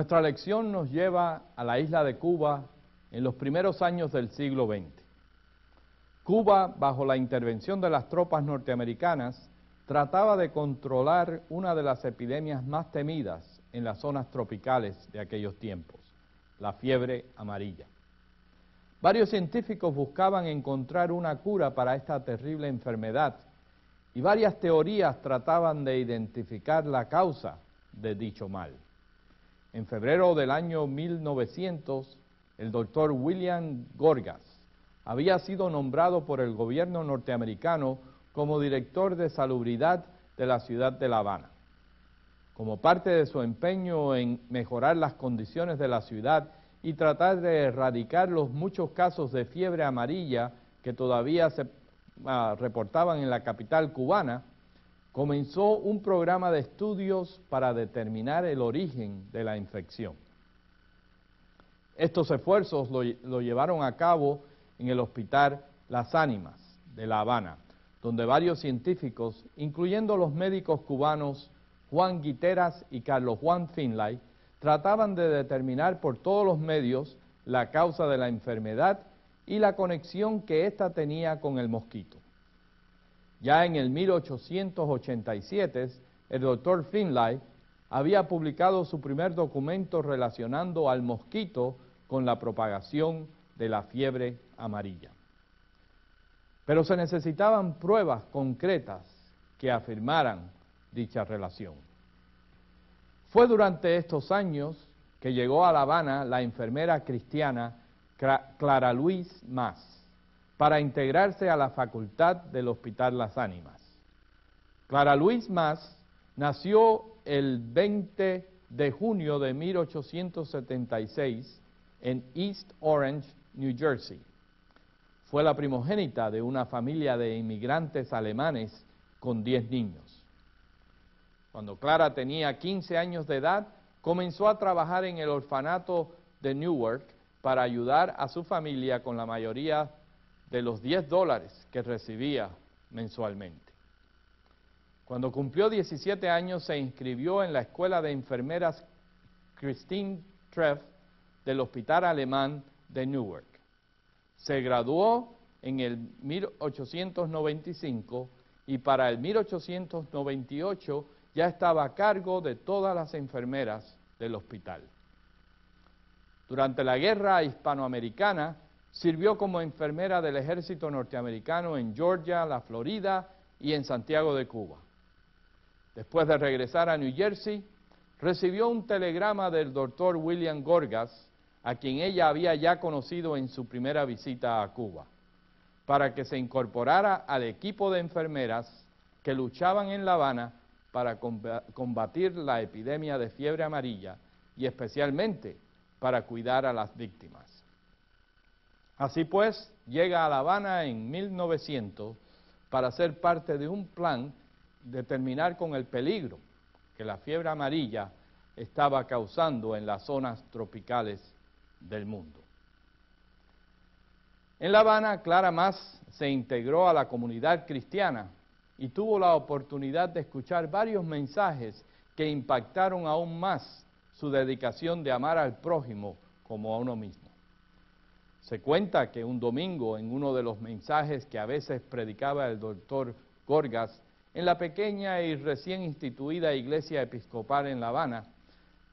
Nuestra lección nos lleva a la isla de Cuba en los primeros años del siglo XX. Cuba, bajo la intervención de las tropas norteamericanas, trataba de controlar una de las epidemias más temidas en las zonas tropicales de aquellos tiempos, la fiebre amarilla. Varios científicos buscaban encontrar una cura para esta terrible enfermedad y varias teorías trataban de identificar la causa de dicho mal. En febrero del año 1900, el doctor William Gorgas había sido nombrado por el gobierno norteamericano como director de salubridad de la ciudad de La Habana. Como parte de su empeño en mejorar las condiciones de la ciudad y tratar de erradicar los muchos casos de fiebre amarilla que todavía se ah, reportaban en la capital cubana, comenzó un programa de estudios para determinar el origen de la infección. Estos esfuerzos lo, llevaron a cabo en el Hospital Las Ánimas de La Habana, donde varios científicos, incluyendo los médicos cubanos Juan Guiteras y Carlos Juan Finlay, trataban de determinar por todos los medios la causa de la enfermedad y la conexión que ésta tenía con el mosquito. Ya en el 1887, el doctor Finlay había publicado su primer documento relacionando al mosquito con la propagación de la fiebre amarilla. Pero se necesitaban pruebas concretas que afirmaran dicha relación. Fue durante estos años que llegó a La Habana la enfermera cristiana Clara Luis Más para integrarse a la facultad del Hospital Las Ánimas. Clara Luis Más nació el 20 de junio de 1876 en East Orange, New Jersey. Fue la primogénita de una familia de inmigrantes alemanes con 10 niños. Cuando Clara tenía 15 años de edad, comenzó a trabajar en el orfanato de Newark para ayudar a su familia con la mayoría de los 10 dólares que recibía mensualmente. Cuando cumplió 17 años se inscribió en la escuela de enfermeras Christine Treff del Hospital Alemán de Newark. Se graduó en el 1895 y para el 1898 ya estaba a cargo de todas las enfermeras del hospital. Durante la guerra hispanoamericana sirvió como enfermera del ejército norteamericano en Georgia, la Florida y en Santiago de Cuba. Después de regresar a New Jersey, recibió un telegrama del doctor William Gorgas, a quien ella había ya conocido en su primera visita a Cuba, para que se incorporara al equipo de enfermeras que luchaban en La Habana para combatir la epidemia de fiebre amarilla y especialmente para cuidar a las víctimas. Así pues, llega a La Habana en 1900 para ser parte de un plan de terminar con el peligro que la fiebre amarilla estaba causando en las zonas tropicales del mundo. En La Habana, Clara Más se integró a la comunidad cristiana y tuvo la oportunidad de escuchar varios mensajes que impactaron aún más su dedicación de amar al prójimo como a uno mismo. Se cuenta que un domingo en uno de los mensajes que a veces predicaba el doctor Gorgas en la pequeña y recién instituida iglesia episcopal en La Habana,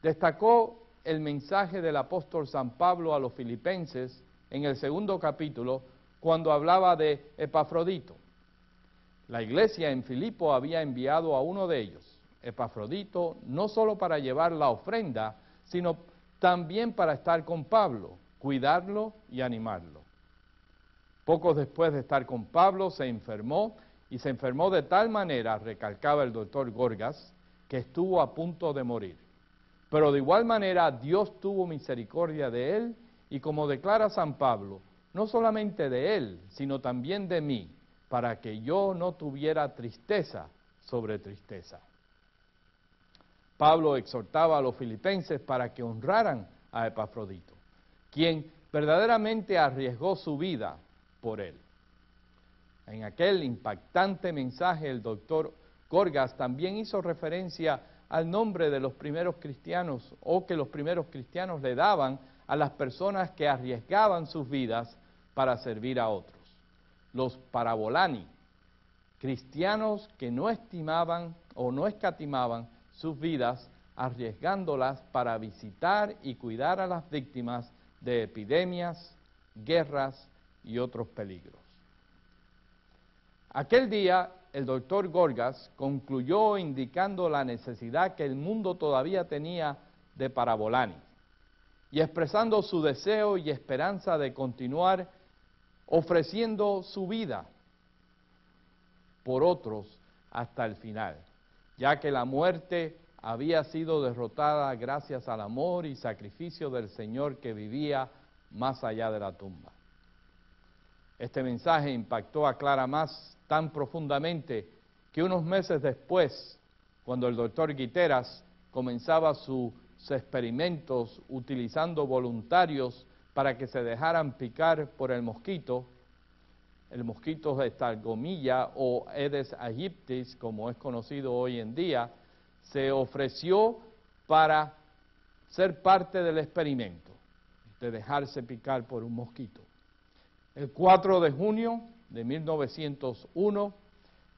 destacó el mensaje del apóstol San Pablo a los filipenses en el segundo capítulo cuando hablaba de Epafrodito. La iglesia en Filipo había enviado a uno de ellos, Epafrodito, no solo para llevar la ofrenda, sino también para estar con Pablo, cuidarlo y animarlo. Poco después de estar con Pablo se enfermó y se enfermó de tal manera, recalcaba el doctor Gorgas, que estuvo a punto de morir. Pero de igual manera Dios tuvo misericordia de él y como declara San Pablo, no solamente de él, sino también de mí, para que yo no tuviera tristeza sobre tristeza. Pablo exhortaba a los filipenses para que honraran a Epafrodito, quien verdaderamente arriesgó su vida por él. En aquel impactante mensaje el doctor Gorgas también hizo referencia al nombre de los primeros cristianos o que los primeros cristianos le daban a las personas que arriesgaban sus vidas para servir a otros. Los parabolani, cristianos que no estimaban o no escatimaban sus vidas arriesgándolas para visitar y cuidar a las víctimas de epidemias, guerras y otros peligros. Aquel día el doctor Gorgas concluyó indicando la necesidad que el mundo todavía tenía de Parabolani y expresando su deseo y esperanza de continuar ofreciendo su vida por otros hasta el final, ya que la muerte había sido derrotada gracias al amor y sacrificio del Señor que vivía más allá de la tumba. Este mensaje impactó a Clara más tan profundamente que unos meses después, cuando el doctor Guiteras comenzaba sus experimentos utilizando voluntarios para que se dejaran picar por el mosquito, el mosquito de Estalgomilla o Aedes aegyptis, como es conocido hoy en día, se ofreció para ser parte del experimento, de dejarse picar por un mosquito. El 4 de junio de 1901,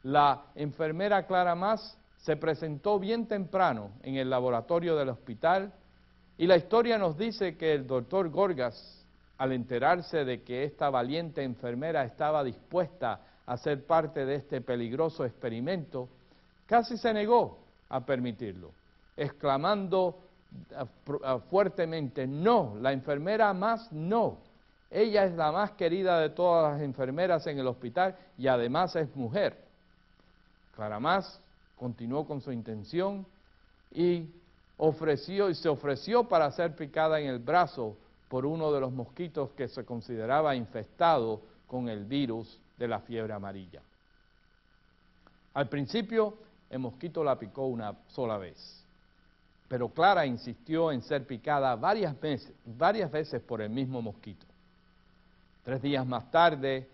la enfermera Clara Más se presentó bien temprano en el laboratorio del hospital y la historia nos dice que el doctor Gorgas, al enterarse de que esta valiente enfermera estaba dispuesta a ser parte de este peligroso experimento, casi se negó a permitirlo, exclamando fuertemente, no, la enfermera más no. Ella es la más querida de todas las enfermeras en el hospital y además es mujer. Clara Más continuó con su intención y ofreció y se ofreció para ser picada en el brazo por uno de los mosquitos que se consideraba infestado con el virus de la fiebre amarilla. Al principio el mosquito la picó una sola vez, pero Clara insistió en ser picada varias veces, varias veces por el mismo mosquito. Tres días más tarde,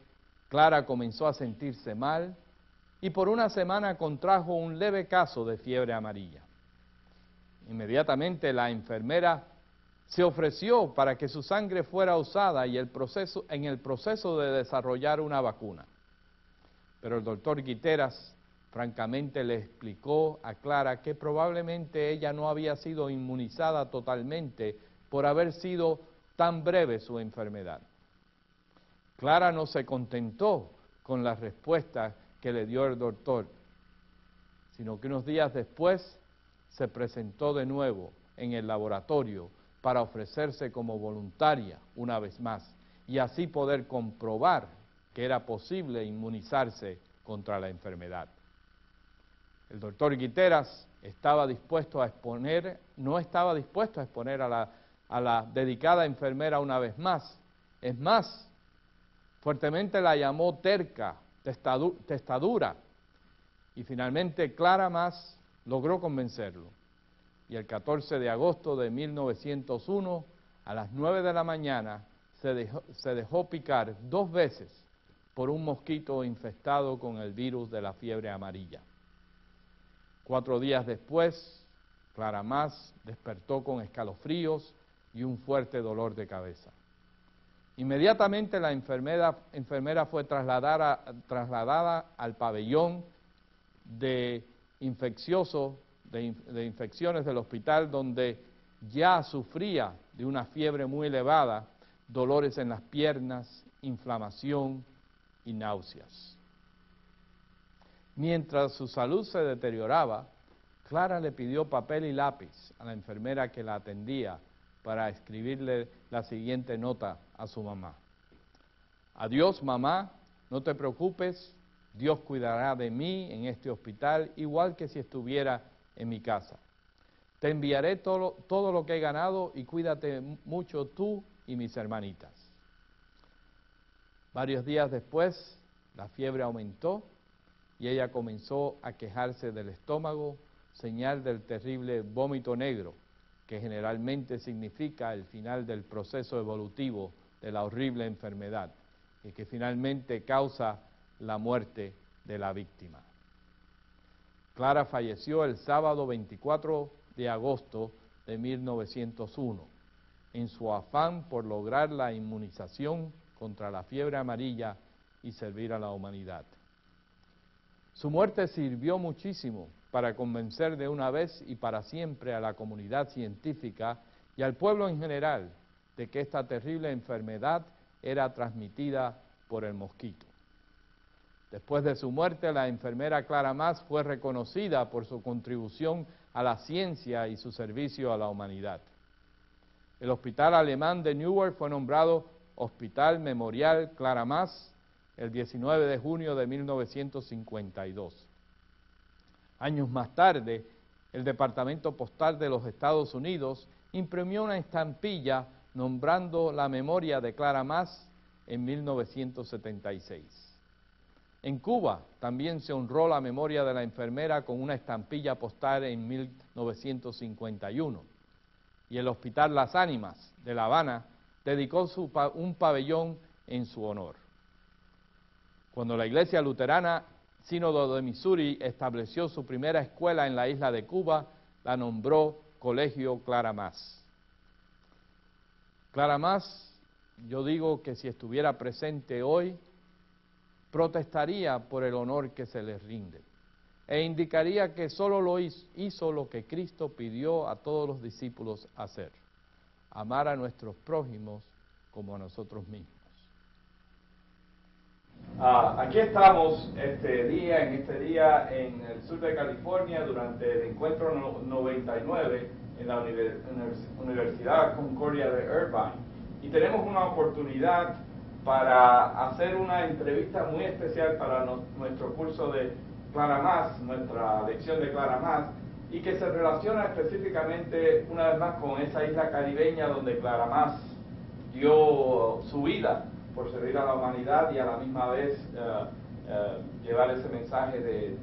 Clara comenzó a sentirse mal y por una semana contrajo un leve caso de fiebre amarilla. Inmediatamente la enfermera se ofreció para que su sangre fuera usada y el proceso, en el proceso de desarrollar una vacuna. Pero el doctor Guiteras francamente le explicó a Clara que probablemente ella no había sido inmunizada totalmente por haber sido tan breve su enfermedad. Clara no se contentó con la respuesta que le dio el doctor, sino que unos días después se presentó de nuevo en el laboratorio para ofrecerse como voluntaria una vez más y así poder comprobar que era posible inmunizarse contra la enfermedad. El doctor Guiteras estaba dispuesto a exponer, no estaba dispuesto a exponer a la, a la dedicada enfermera una vez más. Es más, fuertemente la llamó terca, testadura, y finalmente Clara Más logró convencerlo y el 14 de agosto de 1901, a las 9 de la mañana, se dejó, se dejó picar dos veces por un mosquito infestado con el virus de la fiebre amarilla. Cuatro días después, Clara Más despertó con escalofríos y un fuerte dolor de cabeza. Inmediatamente la enfermera, enfermera fue trasladada, trasladada al pabellón de infeccioso de, infecciones del hospital donde ya sufría de una fiebre muy elevada, dolores en las piernas, inflamación y náuseas. Mientras su salud se deterioraba, Clara le pidió papel y lápiz a la enfermera que la atendía para escribirle la siguiente nota a su mamá. Adiós mamá, no te preocupes, Dios cuidará de mí en este hospital igual que si estuviera en mi casa. Te enviaré todo, todo lo que he ganado y cuídate mucho tú y mis hermanitas. Varios días después, la fiebre aumentó y ella comenzó a quejarse del estómago, señal del terrible vómito negro, que generalmente significa el final del proceso evolutivo de la horrible enfermedad y que finalmente causa la muerte de la víctima. Clara falleció el sábado 24 de agosto de 1901 en su afán por lograr la inmunización contra la fiebre amarilla y servir a la humanidad. Su muerte sirvió muchísimo para convencer de una vez y para siempre a la comunidad científica y al pueblo en general de que esta terrible enfermedad era transmitida por el mosquito. Después de su muerte, la enfermera Clara Más fue reconocida por su contribución a la ciencia y su servicio a la humanidad. El hospital alemán de Newark fue nombrado Hospital Memorial Clara Más el 19 de junio de 1952. Años más tarde, el Departamento Postal de los Estados Unidos imprimió una estampilla nombrando la memoria de Clara Más en 1976. En Cuba también se honró la memoria de la enfermera con una estampilla postal en 1951. Y el Hospital Las Ánimas de La Habana dedicó un pabellón en su honor. Cuando la Iglesia Luterana Sínodo de Missouri estableció su primera escuela en la isla de Cuba, la nombró Colegio Clara Más. Clara Más, yo digo que si estuviera presente hoy, protestaría por el honor que se le rinde e indicaría que solo lo hizo lo que Cristo pidió a todos los discípulos hacer, amar a nuestros prójimos como a nosotros mismos. Ah, aquí estamos este día, en este día en el sur de California durante el encuentro 99 en la Universidad Concordia de Irvine. Y tenemos una oportunidad para hacer una entrevista muy especial para nuestro curso de Clara Más, nuestra lección de Clara Más, y que se relaciona específicamente una vez más con esa isla caribeña donde Clara Más dio su vida por servir a la humanidad y a la misma vez eh, eh, llevar ese mensaje de,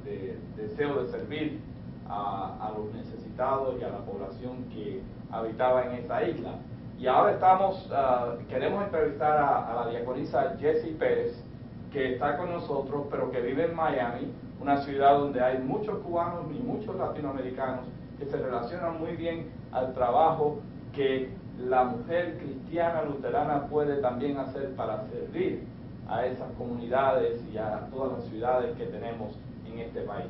deseo de servir a, los necesitados y a la población que habitaba en esa isla. Y ahora estamos, ah, queremos entrevistar a, la diaconisa Jessie Pérez, que está con nosotros, pero que vive en Miami, una ciudad donde hay muchos cubanos y muchos latinoamericanos que se relacionan muy bien al trabajo que la mujer cristiana luterana puede también hacer para servir a esas comunidades y a todas las ciudades que tenemos en este país.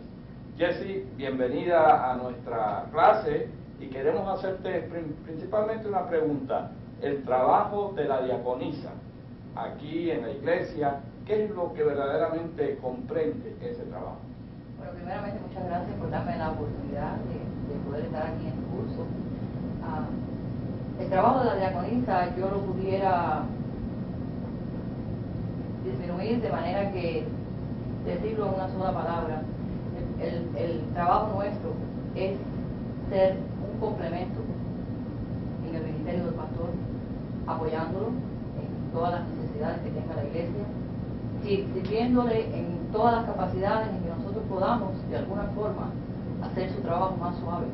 Jessie, bienvenida a nuestra clase y queremos hacerte principalmente una pregunta. El trabajo de la diaconisa aquí en la iglesia, ¿qué es lo que verdaderamente comprende ese trabajo? Bueno, primeramente muchas gracias por darme la oportunidad de, poder estar aquí en el curso. Ah, el trabajo de la diaconisa yo lo pudiera disminuir de manera que decirlo en una sola palabra. el trabajo nuestro es ser complemento en el ministerio del pastor, apoyándolo en todas las necesidades que tenga la iglesia, sirviéndole en todas las capacidades en que nosotros podamos, de alguna forma, hacer su trabajo más suave.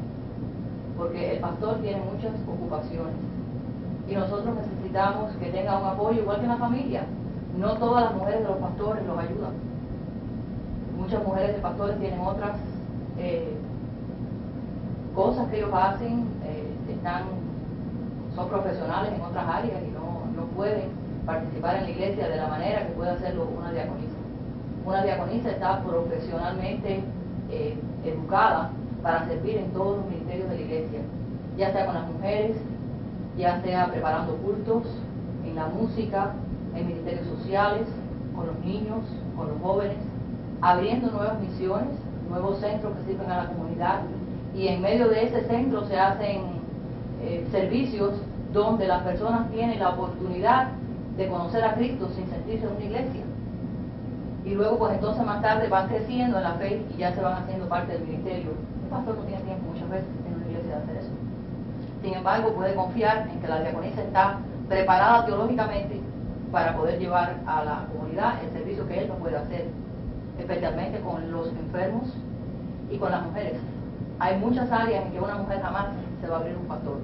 Porque el pastor tiene muchas ocupaciones y nosotros necesitamos que tenga un apoyo igual que en la familia. No todas las mujeres de los pastores los ayudan. Muchas mujeres de pastores tienen otras eh, cosas que ellos hacen, eh, están, son profesionales en otras áreas y no, no pueden participar en la iglesia de la manera que puede hacerlo una diaconisa. Una diaconisa está profesionalmente eh, educada para servir en todos los ministerios de la iglesia, ya sea con las mujeres, ya sea preparando cultos, en la música, en ministerios sociales, con los niños, con los jóvenes, abriendo nuevas misiones, nuevos centros que sirven a la comunidad y en medio de ese centro se hacen eh, servicios donde las personas tienen la oportunidad de conocer a Cristo sin sentirse en una iglesia. Y luego pues entonces más tarde van creciendo en la fe y ya se van haciendo parte del ministerio. El pastor no tiene tiempo muchas veces Sin embargo, puede confiar en que la diaconisa está preparada teológicamente para poder llevar a la comunidad el servicio que él no puede hacer, especialmente con los enfermos y con las mujeres. Hay muchas áreas en que una mujer jamás se va a abrir un pastor.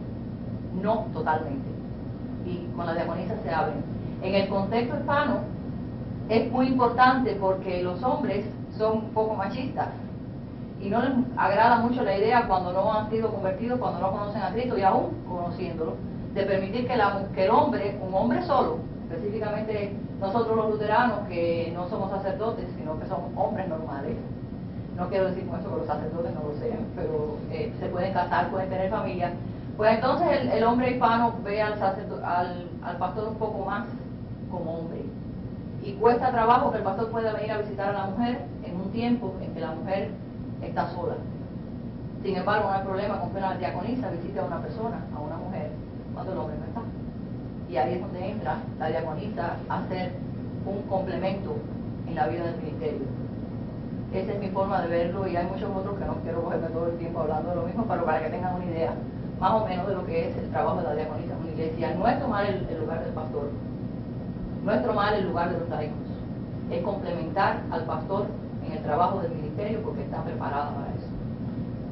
No totalmente. Y con la diaconisa se abren. En el contexto hispano es muy importante porque los hombres son un poco machistas. Y no les agrada mucho la idea cuando no han sido convertidos, cuando no conocen a Cristo y aún conociéndolo, de permitir que, el hombre, un hombre solo, específicamente nosotros los luteranos que no somos sacerdotes, sino que somos hombres normales, no quiero decir con eso que los sacerdotes no lo sean, pero eh, se pueden casar, pueden tener familia, pues entonces el, hombre hispano ve al, al, al pastor un poco más como hombre. Y cuesta trabajo que el pastor pueda venir a visitar a la mujer en un tiempo en que la mujer está sola. Sin embargo, no hay problema con que una diaconisa visite a una persona, a una mujer, cuando el hombre no está. Y ahí es donde entra la diaconisa a ser un complemento en la vida del ministerio. Esa es mi forma de verlo y hay muchos otros que no quiero cogerme todo el tiempo hablando de lo mismo, pero para que tengan una idea más o menos de lo que es el trabajo de la diaconisa en una iglesia. No es tomar el, lugar del pastor, no es tomar el lugar de los laicos, es complementar al pastor en el trabajo del ministerio porque está preparada para eso.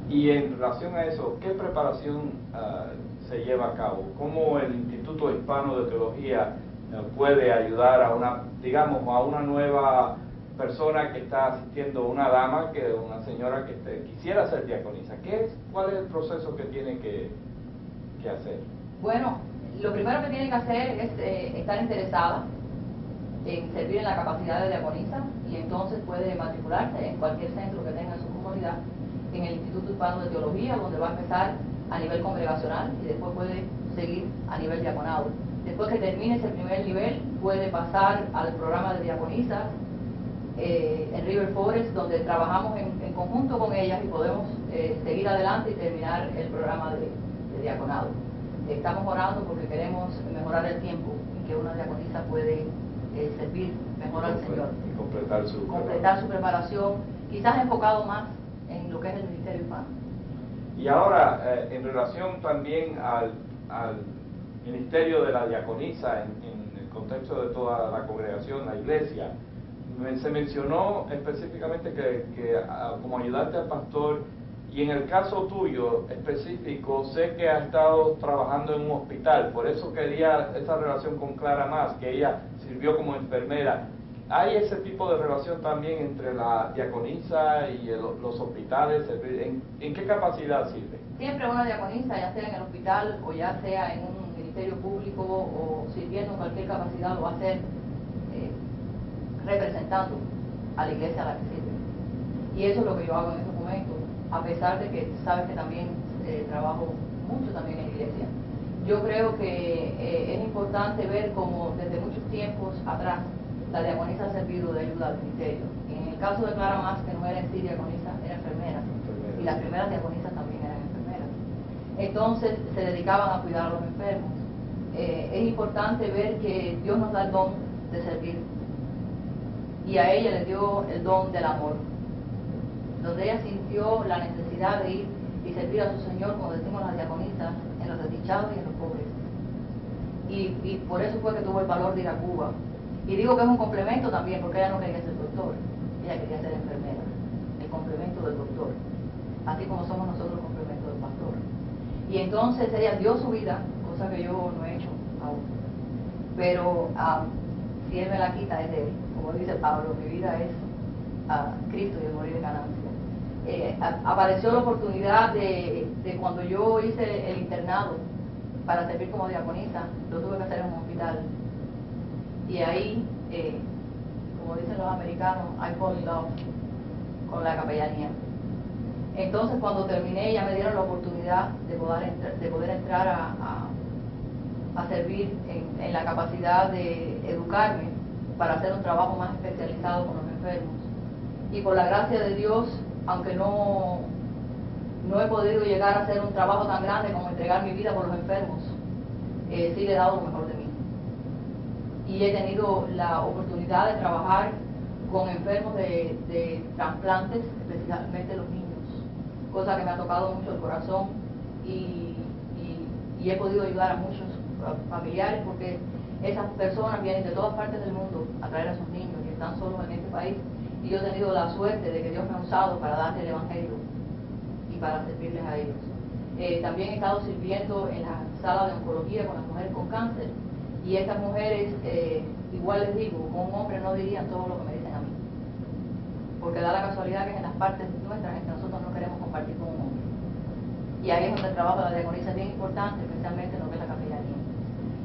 Y en relación a eso, ¿qué preparación ah, se lleva a cabo? ¿Cómo el Instituto Hispano de Teología eh, puede ayudar a una, digamos, a una nueva persona que está asistiendo, una dama, que una señora que quisiera ser diaconisa? ¿Qué es, ¿Cuál es el proceso que tiene que, hacer? Bueno, lo primero que tiene que hacer es eh, estar interesada en servir en la capacidad de diaconisa y entonces puede matricularse en cualquier centro que tenga en su comunidad, en el Instituto Hispano de Teología, donde va a empezar a nivel congregacional y después puede seguir a nivel diaconado. Después que termine ese primer nivel, puede pasar al programa de diaconisas eh, en River Forest, donde trabajamos en, conjunto con ellas y podemos eh, seguir adelante y terminar el programa de, diaconado. Estamos orando porque queremos mejorar el tiempo en que una diaconisa puede eh, servir mejor al Señor. Y completar su, completar su preparación, quizás enfocado más en lo que es el ministerio hispano. Y ahora, en relación también al, al, ministerio de la diaconisa, en, en el contexto de toda la congregación, la iglesia, se mencionó específicamente que, como ayudante al pastor, y en el caso tuyo específico, sé que ha estado trabajando en un hospital, por eso quería esa relación con Clara más, que ella sirvió como enfermera. ¿Hay ese tipo de relación también entre la diaconisa y los hospitales? ¿En, ¿En, qué capacidad sirve? Siempre una diaconisa, ya sea en el hospital o ya sea en un ministerio público o sirviendo en cualquier capacidad, lo va a hacer representando a la iglesia a la que sirve. Y eso es lo que yo hago en estos momentos, a pesar de que sabes que también eh, trabajo mucho también en la iglesia. Yo creo que eh, es importante ver cómo desde muchos tiempos atrás la diaconisa ha servido de ayuda al ministerio. En el caso de Clara Más, que no era en sí diaconisa, era enfermera. Y las primeras diaconisas también eran enfermeras. Entonces se dedicaban a cuidar a los enfermos. Eh, es importante ver que Dios nos da el don de servir y a ella le dio el don del amor, donde ella sintió la necesidad de ir y servir a su Señor, como decimos las diaconistas, en los desdichados y en los pobres. Y, por eso fue que tuvo el valor de ir a Cuba. Y digo que es un complemento también, porque ella no quería ser doctor, ella quería ser enfermera, el complemento del doctor, así como somos nosotros el complemento del pastor. Y entonces ella dio su vida, cosa que yo no he hecho aún. Pero ah, si él me la quita es de él como dice Pablo, mi vida es a Cristo y el morir de ganancia. Eh, apareció la oportunidad de, cuando yo hice el internado para servir como diaconisa, lo tuve que hacer en un hospital. Y ahí, eh, como dicen los americanos, I fall in love con la capellanía. Entonces, cuando terminé, ya me dieron la oportunidad de poder, de poder entrar a, a, servir en la capacidad de educarme para hacer un trabajo más especializado con los enfermos. Y por la gracia de Dios, aunque no, no he podido llegar a hacer un trabajo tan grande como entregar mi vida por los enfermos, eh, sí le he dado lo mejor de mí. Y he tenido la oportunidad de trabajar con enfermos de, de trasplantes, especialmente los niños, cosa que me ha tocado mucho el corazón y, y he podido ayudar a muchos familiares porque esas personas vienen de todas partes del mundo a traer a sus niños y están solos en este país. Y yo he tenido la suerte de que Dios me ha usado para darles el Evangelio y para servirles a ellos. Eh, también he estado sirviendo en la sala de oncología con las mujeres con cáncer. Y estas mujeres, eh, igual les digo, con un hombre no dirían todo lo que me dicen a mí. porque da la casualidad que es en las partes nuestras que nosotros no queremos compartir con un hombre. Y ahí es donde el trabajo de la diaconisa es bien importante, especialmente en lo que es la capellanía.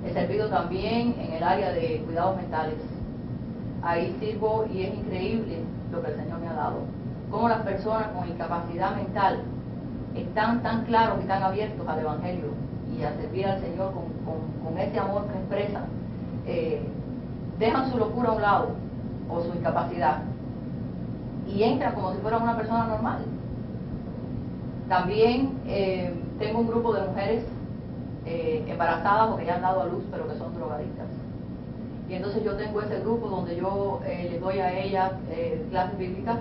He servido también en el área de cuidados mentales. Ahí sirvo y es increíble lo que el Señor me ha dado. Cómo las personas con incapacidad mental están tan claros y tan abiertos al Evangelio y a servir al Señor con, con, ese amor que expresan, eh, dejan su locura a un lado o su incapacidad y entran como si fueran una persona normal. También eh, tengo un grupo de mujeres eh, embarazadas o que ya han dado a luz pero que son drogadictas. Y entonces yo tengo ese grupo donde yo eh, les doy a ellas clases bíblicas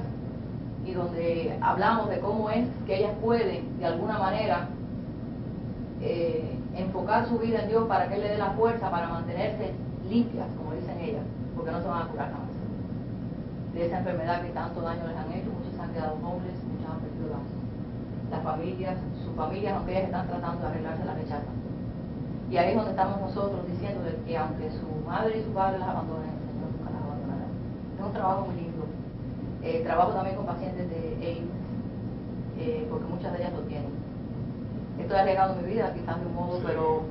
y donde hablamos de cómo es que ellas pueden de alguna manera enfocar su vida en Dios para que Él le dé la fuerza para mantenerse limpias, como dicen ellas, porque no se van a curar jamás de esa enfermedad que tanto daño les han hecho, muchos han quedado nobles, muchos han perdido las, las familias, sus familias, aunque ellas están tratando de arreglarse, la rechazan. Y ahí es donde estamos nosotros diciendo que aunque su madre y su padre las Señor nunca las abandonará. Es un trabajo muy lindo. Eh, trabajo también con pacientes de AIDS, eh, porque muchas de ellas lo tienen. Esto ha llegado mi vida, quizás de un modo, pero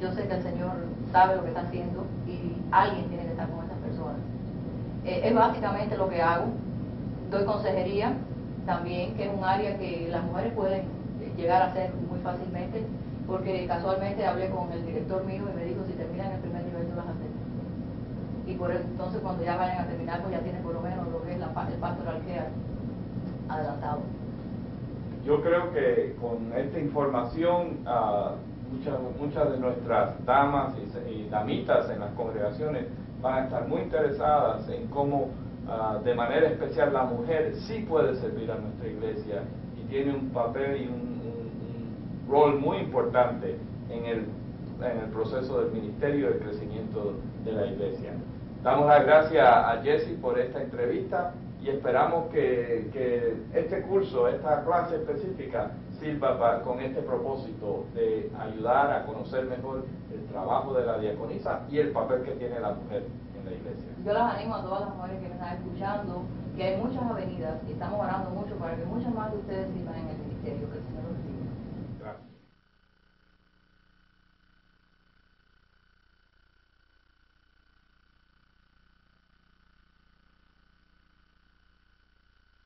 yo sé que el Señor sabe lo que está haciendo y alguien tiene que estar con esas personas. Eh, es básicamente lo que hago. Doy consejería también, que es un área que las mujeres pueden llegar a hacer muy fácilmente, porque casualmente hablé con el director mío y me dijo, si terminan el primer nivel, tú vas a hacer. Y por entonces cuando ya vayan a terminar, pues ya tienen por lo menos lo que es la, el pastoral care adelantado. Yo creo que con esta información, uh, muchas, muchas de nuestras damas y damitas en las congregaciones van a estar muy interesadas en cómo ah, de manera especial la mujer sí puede servir a nuestra iglesia y tiene un papel y un, rol muy importante en el, en el proceso del ministerio de crecimiento de la iglesia. Damos las gracias a Jesse por esta entrevista y esperamos que, este curso, esta clase específica, sirva con este propósito de ayudar a conocer mejor el trabajo de la diaconisa y el papel que tiene la mujer en la iglesia. Yo las animo a todas las mujeres que me están escuchando, que hay muchas avenidas y estamos orando mucho para que muchas más de ustedes sirvan en el ministerio,